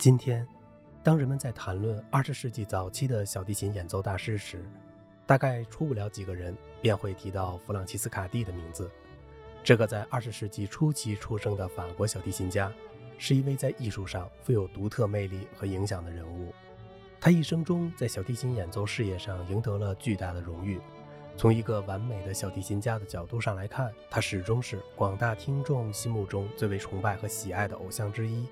今天，当人们在谈论二十世纪早期的小提琴演奏大师时，大概出不了几个人便会提到弗朗齐斯卡蒂的名字。这个在二十世纪初期出生的法国小提琴家，是一位在艺术上富有独特魅力和影响的人物。他一生中在小提琴演奏事业上赢得了巨大的荣誉。从一个完美的小提琴家的角度上来看，他始终是广大听众心目中最为崇拜和喜爱的偶像之一。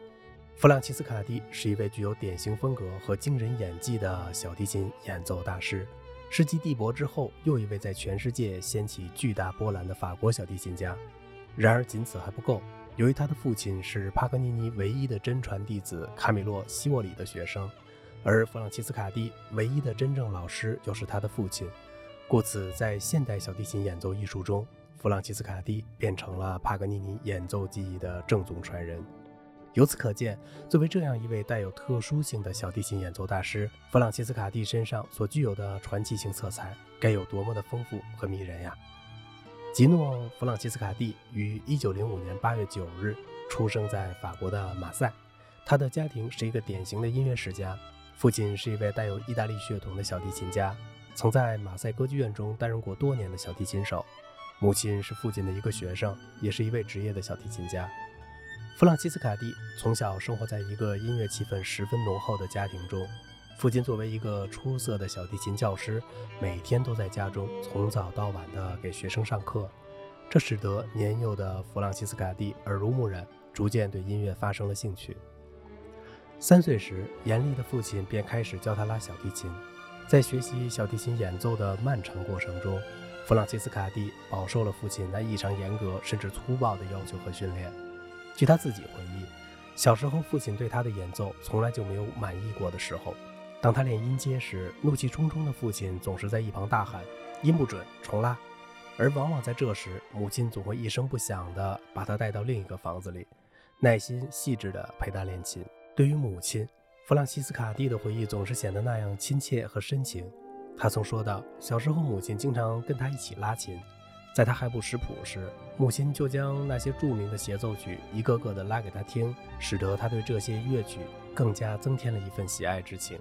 弗朗齐斯卡蒂是一位具有典型风格和惊人演技的小提琴演奏大师，是继蒂博之后又一位在全世界掀起巨大波澜的法国小提琴家。然而，仅此还不够。由于他的父亲是帕格尼尼唯一的真传弟子卡米洛·西沃里的学生，而弗朗齐斯卡蒂唯一的真正老师又是他的父亲，故此，在现代小提琴演奏艺术中，弗朗齐斯卡蒂变成了帕格尼尼演奏技艺的正宗传人。由此可见，作为这样一位带有特殊性的小提琴演奏大师，弗朗西斯卡蒂身上所具有的传奇性色彩该有多么的丰富和迷人呀！吉诺·弗朗西斯卡蒂于1905年8月9日出生在法国的马赛，他的家庭是一个典型的音乐世家，父亲是一位带有意大利血统的小提琴家，曾在马赛歌剧院中担任过多年的小提琴手；母亲是父亲的一个学生，也是一位职业的小提琴家。弗朗西斯卡蒂从小生活在一个音乐气氛十分浓厚的家庭中，父亲作为一个出色的小提琴教师，每天都在家中从早到晚地给学生上课，这使得年幼的弗朗西斯卡蒂耳濡目染，逐渐对音乐发生了兴趣。三岁时，严厉的父亲便开始教他拉小提琴，在学习小提琴演奏的漫长过程中，弗朗西斯卡蒂饱受了父亲那异常严格甚至粗暴的要求和训练。据他自己回忆，小时候父亲对他的演奏从来就没有满意过的时候。当他练音阶时，怒气冲冲的父亲总是在一旁大喊：“音不准，重拉。”而往往在这时，母亲总会一声不响地把他带到另一个房子里，耐心细致地陪他练琴。对于母亲，弗朗西斯卡蒂的回忆总是显得那样亲切和深情。他曾说道：“小时候，母亲经常跟他一起拉琴。”在他还不识谱时，母亲就将那些著名的协奏曲一个个的拉给他听，使得他对这些乐曲更加增添了一份喜爱之情。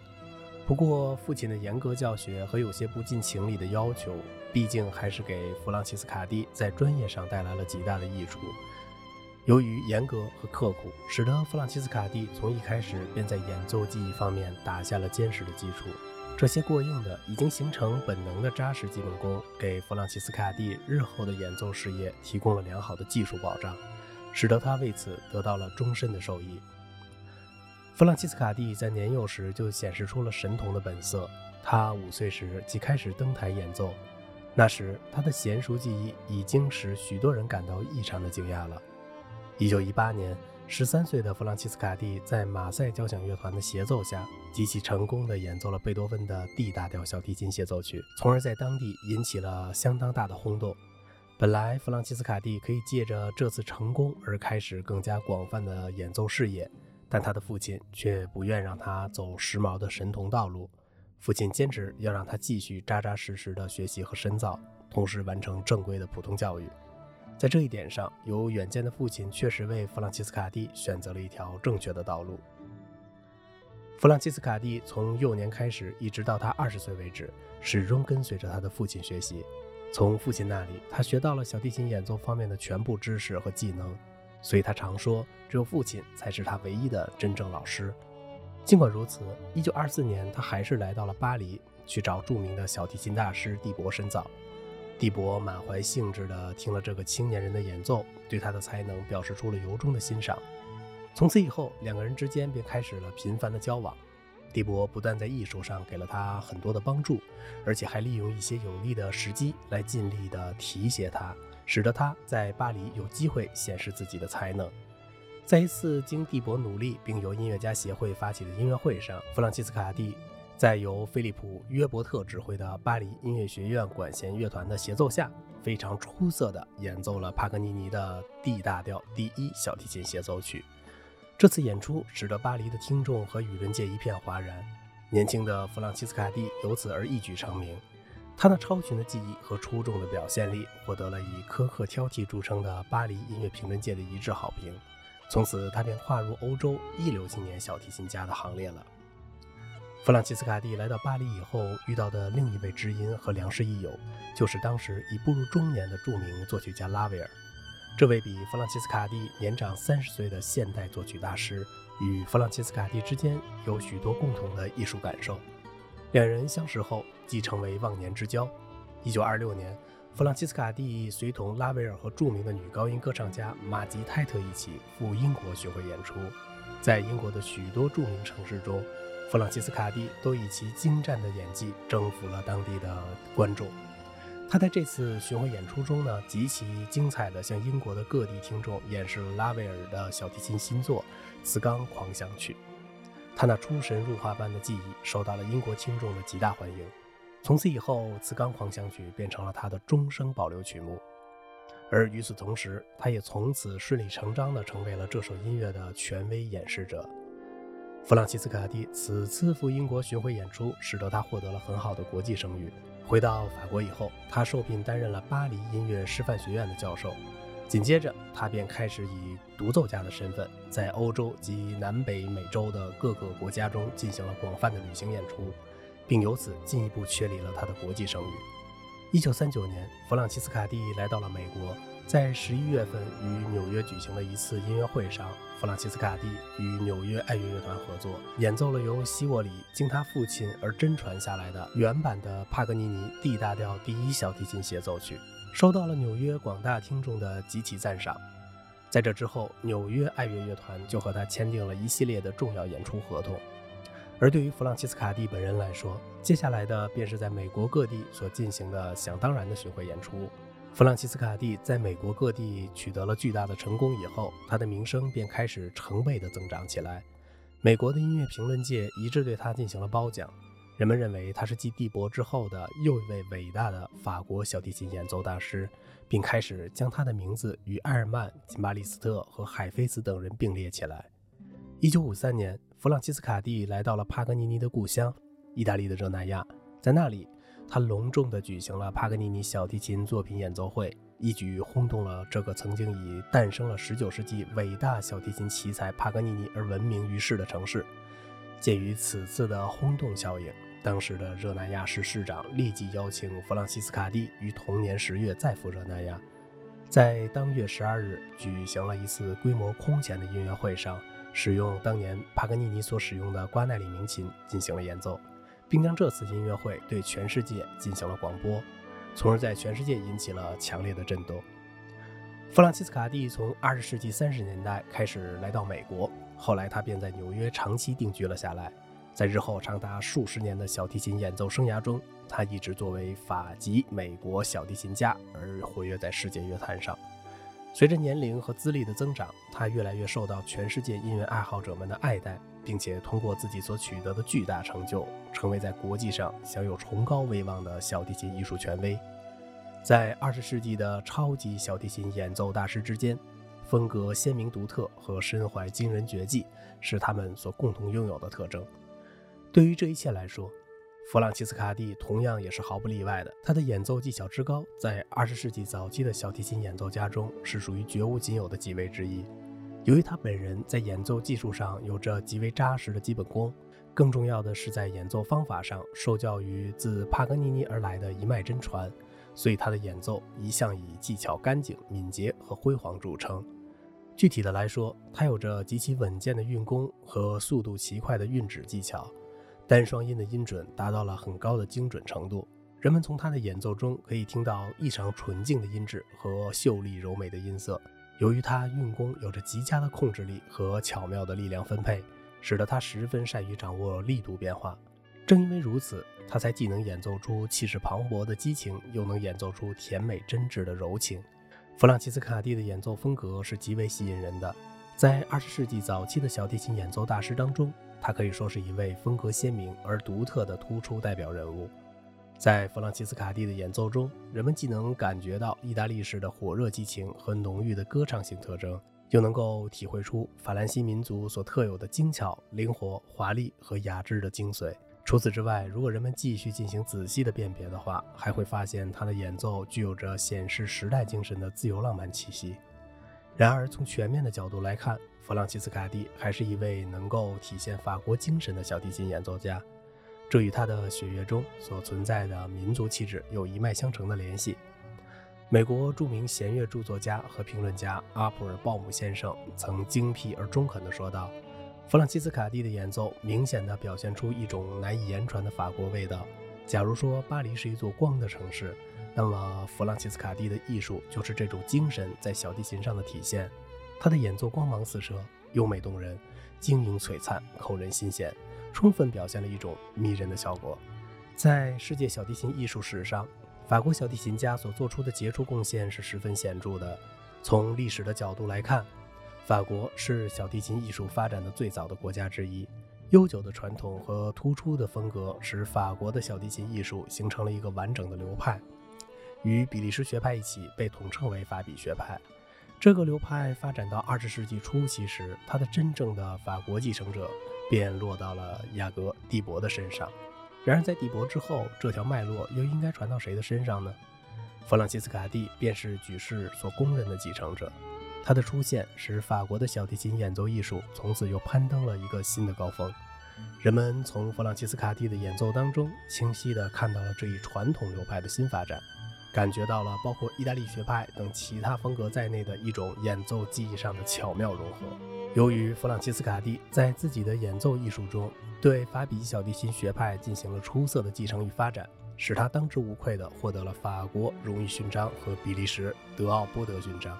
不过，父亲的严格教学和有些不近情理的要求，毕竟还是给弗朗西斯卡蒂在专业上带来了极大的益处。由于严格和刻苦，使得弗朗西斯卡蒂从一开始便在演奏技艺方面打下了坚实的基础。这些过硬的、已经形成本能的扎实基本功，给弗朗西斯卡蒂日后的演奏事业提供了良好的技术保障，使得他为此得到了终身的受益。弗朗西斯卡蒂在年幼时就显示出了神童的本色，他五岁时即开始登台演奏，那时他的娴熟技艺已经使许多人感到异常的惊讶了。一九一八年。十三岁的弗朗齐斯卡蒂在马赛交响乐团的协奏下，极其成功地演奏了贝多芬的 D 大调小提琴协奏曲，从而在当地引起了相当大的轰动。本来弗朗齐斯卡蒂可以借着这次成功而开始更加广泛的演奏事业，但他的父亲却不愿让他走时髦的神童道路。父亲坚持要让他继续扎扎实实的学习和深造，同时完成正规的普通教育。在这一点上，有远见的父亲确实为弗朗齐斯卡蒂选择了一条正确的道路。弗朗齐斯卡蒂从幼年开始，一直到他二十岁为止，始终跟随着他的父亲学习。从父亲那里，他学到了小提琴演奏方面的全部知识和技能，所以他常说，只有父亲才是他唯一的真正老师。尽管如此，一九二四年，他还是来到了巴黎，去找著名的小提琴大师蒂博深造。蒂博满怀兴致地听了这个青年人的演奏，对他的才能表示出了由衷的欣赏。从此以后，两个人之间便开始了频繁的交往。蒂博不但在艺术上给了他很多的帮助，而且还利用一些有利的时机来尽力地提携他，使得他在巴黎有机会显示自己的才能。在一次经蒂博努力并由音乐家协会发起的音乐会上，弗朗西斯卡蒂。在由菲利普·约伯特指挥的巴黎音乐学院管弦乐团的协奏下，非常出色地演奏了帕格尼尼的 D 大调第一小提琴协奏曲。这次演出使得巴黎的听众和舆论界一片哗然。年轻的弗朗西斯卡蒂由此而一举成名。他那超群的技艺和出众的表现力，获得了以苛刻挑剔著称的巴黎音乐评论界的一致好评。从此他便划入欧洲一流青年小提琴家的行列了。弗朗齐斯卡蒂来到巴黎以后遇到的另一位知音和良师益友，就是当时已步入中年的著名作曲家拉威尔。这位比弗朗齐斯卡蒂年长三十岁的现代作曲大师，与弗朗齐斯卡蒂之间有许多共同的艺术感受。两人相识后即成为忘年之交。一九二六年，弗朗齐斯卡蒂随同拉威尔和著名的女高音歌唱家玛吉泰特一起赴英国巡回演出。在英国的许多著名城市中，弗朗西斯卡蒂都以其精湛的演技征服了当地的观众。他在这次巡回演出中呢，极其精彩地向英国的各地听众演示了拉威尔的小提琴新作《磁钢狂想曲》。他那出神入化般的技艺受到了英国听众的极大欢迎。从此以后，《磁钢狂想曲》变成了他的终生保留曲目。而与此同时，他也从此顺理成章地成为了这首音乐的权威演示者。弗朗西斯卡蒂此次赴英国巡回演出，使得他获得了很好的国际声誉。回到法国以后，他受聘担任了巴黎音乐师范学院的教授。紧接着，他便开始以独奏家的身份，在欧洲及南北美洲的各个国家中进行了广泛的旅行演出，并由此进一步确立了他的国际声誉。一九三九年，弗朗西斯卡蒂来到了美国，在十一月份与纽约举行的一次音乐会上，弗朗西斯卡蒂与纽约爱乐乐团合作，演奏了由希沃里经他父亲而真传下来的原版的帕格尼尼 D 大调第一小提琴协奏曲。受到了纽约广大听众的极其赞赏。在这之后，纽约爱乐乐团就和他签订了一系列的重要演出合同。而对于弗朗西斯卡蒂本人来说，接下来的便是在美国各地所进行的想当然的巡回演出。弗朗齐斯卡蒂在美国各地取得了巨大的成功以后，他的名声便开始成倍的增长起来。美国的音乐评论界一致对他进行了褒奖。人们认为他是继蒂博之后的又一位伟大的法国小提琴演奏大师，并开始将他的名字与埃尔曼、金巴利斯特和海菲斯等人并列起来。一九五三年，弗朗齐斯卡蒂来到了帕格尼尼的故乡——意大利的热那亚，在那里，他隆重地举行了帕格尼尼小提琴作品演奏会，一举轰动了这个曾经以诞生了十九世纪伟大小提琴奇才帕格尼尼而闻名于世的城市。鉴于此次的轰动效应，当时的热那亚市市长立即邀请弗朗西斯卡蒂于同年十月再赴热那亚，在当月十二日举行了一次规模空前的音乐会上，使用当年帕格尼尼所使用的瓜奈里名琴进行了演奏，并将这次音乐会对全世界进行了广播，从而在全世界引起了强烈的震动。弗朗西斯卡蒂从二十世纪三十年代开始来到美国，后来他便在纽约长期定居了下来。在日后长达数十年的小提琴演奏生涯中，他一直作为法籍美国小提琴家而活跃在世界乐坛上。随着年龄和资历的增长，他越来越受到全世界音乐爱好者们的爱戴，并且通过自己所取得的巨大成就，成为在国际上享有崇高威望的小提琴艺术权威。在二十世纪的超级小提琴演奏大师之间，风格鲜明独特和身怀惊人绝技是他们所共同拥有的特征。对于这一切来说，弗朗齐斯卡蒂同样也是毫不例外的。他的演奏技巧之高，在二十世纪早期的小提琴演奏家中是属于绝无仅有的几位之一。由于他本人在演奏技术上有着极为扎实的基本功，更重要的是在演奏方法上受教于自帕格尼尼而来的一脉真传，所以他的演奏一向以技巧干净、敏捷和辉煌著称。具体的来说，他有着极其稳健的运弓和速度奇快的运指技巧。单双音的音准达到了很高的精准程度，人们从他的演奏中可以听到异常纯净的音质和秀丽柔美的音色。由于他运弓有着极佳的控制力和巧妙的力量分配，使得他十分善于掌握力度变化。正因为如此，他才既能演奏出气势磅礴的激情，又能演奏出甜美真挚的柔情。弗朗齐斯卡蒂的演奏风格是极为吸引人的，在二十世纪早期的小提琴演奏大师当中。他可以说是一位风格鲜明而独特的突出代表人物。在弗朗齐斯卡蒂的演奏中，人们既能感觉到意大利式的火热激情和浓郁的歌唱性特征，又能够体会出法兰西民族所特有的精巧、灵活、华丽和雅致的精髓。除此之外，如果人们继续进行仔细的辨别的话，还会发现他的演奏具有着显示时代精神的自由浪漫气息。然而，从全面的角度来看，弗朗齐斯卡蒂还是一位能够体现法国精神的小提琴演奏家，这与他的血液中所存在的民族气质有一脉相承的联系。美国著名弦乐著作家和评论家阿普尔鲍姆先生曾精辟而中肯地说道：“弗朗西斯卡蒂的演奏明显地表现出一种难以言传的法国味道。假如说巴黎是一座光的城市，那么弗朗西斯卡蒂的艺术就是这种精神在小提琴上的体现。”他的演奏光芒四射，优美动人，晶莹璀璨，扣人心弦，充分表现了一种迷人的效果。在世界小提琴艺术史上，法国小提琴家所做出的杰出贡献是十分显著的。从历史的角度来看，法国是小提琴艺术发展的最早的国家之一。悠久的传统和突出的风格使法国的小提琴艺术形成了一个完整的流派，与比利时学派一起被统称为法比学派。这个流派发展到二十世纪初期时，它的真正的法国继承者便落到了雅各·蒂博的身上。然而，在蒂博之后，这条脉络又应该传到谁的身上呢？弗朗西斯卡蒂便是举世所公认的继承者。他的出现使法国的小提琴演奏艺术从此又攀登了一个新的高峰。人们从弗朗西斯卡蒂的演奏当中，清晰地看到了这一传统流派的新发展。感觉到了包括意大利学派等其他风格在内的一种演奏技艺上的巧妙融合。由于弗朗西斯卡蒂在自己的演奏艺术中对法比小提琴学派进行了出色的继承与发展，使他当之无愧地获得了法国荣誉勋章和比利时德奥波德勋章。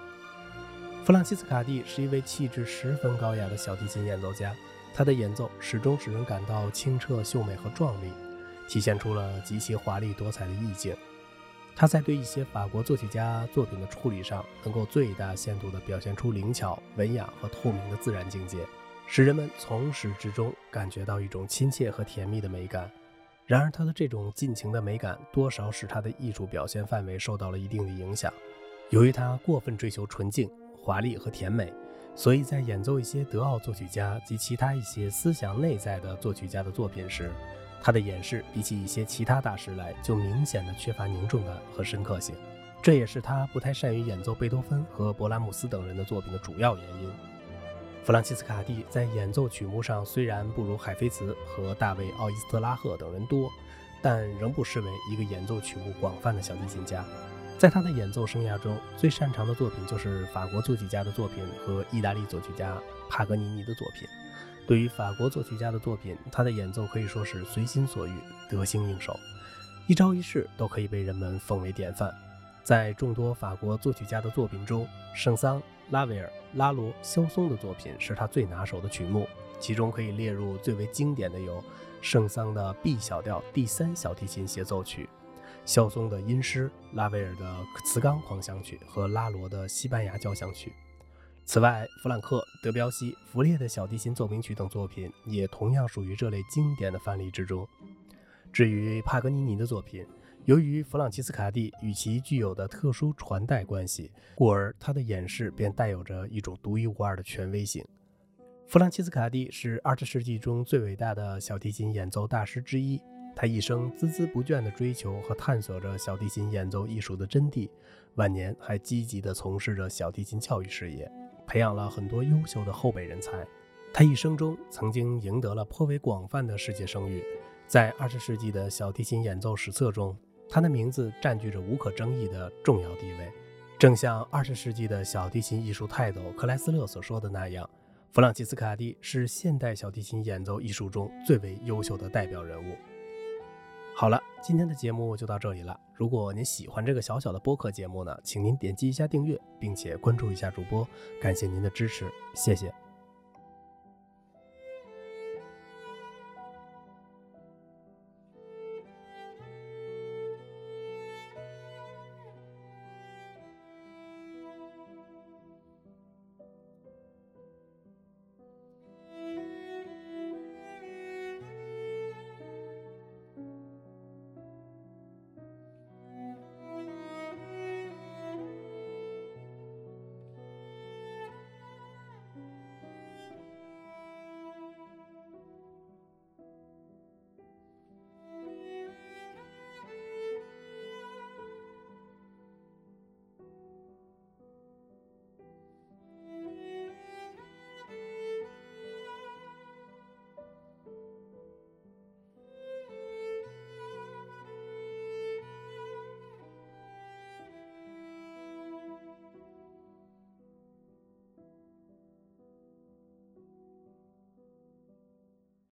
弗朗西斯卡蒂是一位气质十分高雅的小提琴演奏家，他的演奏始终使人感到清澈秀美和壮丽，体现出了极其华丽多彩的意境。他在对一些法国作曲家作品的处理上，能够最大限度地表现出灵巧、文雅和透明的自然境界，使人们从始至终感觉到一种亲切和甜蜜的美感。然而，他的这种尽情的美感，多少使他的艺术表现范围受到了一定的影响。由于他过分追求纯净、华丽和甜美，所以在演奏一些德奥作曲家及其他一些思想内在的作曲家的作品时，他的演示比起一些其他大师来，就明显的缺乏凝重感和深刻性，这也是他不太善于演奏贝多芬和勃拉姆斯等人的作品的主要原因。弗朗西斯卡蒂在演奏曲目上虽然不如海菲茨和大卫·奥伊斯特拉赫等人多，但仍不失为一个演奏曲目广泛的小提琴家。在他的演奏生涯中，最擅长的作品就是法国作曲家的作品和意大利作曲家帕格尼尼的作品。对于法国作曲家的作品，他的演奏可以说是随心所欲、得心应手，一招一式都可以被人们奉为典范。在众多法国作曲家的作品中，圣桑、拉维尔、拉罗、肖松的作品是他最拿手的曲目，其中可以列入最为经典的有圣桑的 B 小调第三小提琴协奏曲、肖松的音诗、拉维尔的磁钢狂想曲和拉罗的西班牙交响曲。此外，弗兰克、德彪西、弗列的小提琴奏鸣曲等作品也同样属于这类经典的范例之中。至于帕格尼尼的作品，由于弗朗齐斯卡蒂与其具有的特殊传代关系，故而他的演示便带有着一种独一无二的权威性。弗朗齐斯卡蒂是二十世纪中最伟大的小提琴演奏大师之一，他一生孜孜不倦地追求和探索着小提琴演奏艺术的真谛，晚年还积极地从事着小提琴教育事业。培养了很多优秀的后备人才，他一生中曾经赢得了颇为广泛的世界声誉。在二十世纪的小提琴演奏史册中，他的名字占据着无可争议的重要地位。正像二十世纪的小提琴艺术泰斗克莱斯勒所说的那样，弗朗齐斯卡蒂是现代小提琴演奏艺术中最为优秀的代表人物。好了，今天的节目就到这里了。如果您喜欢这个小小的播客节目呢，请您点击一下订阅，并且关注一下主播，感谢您的支持，谢谢。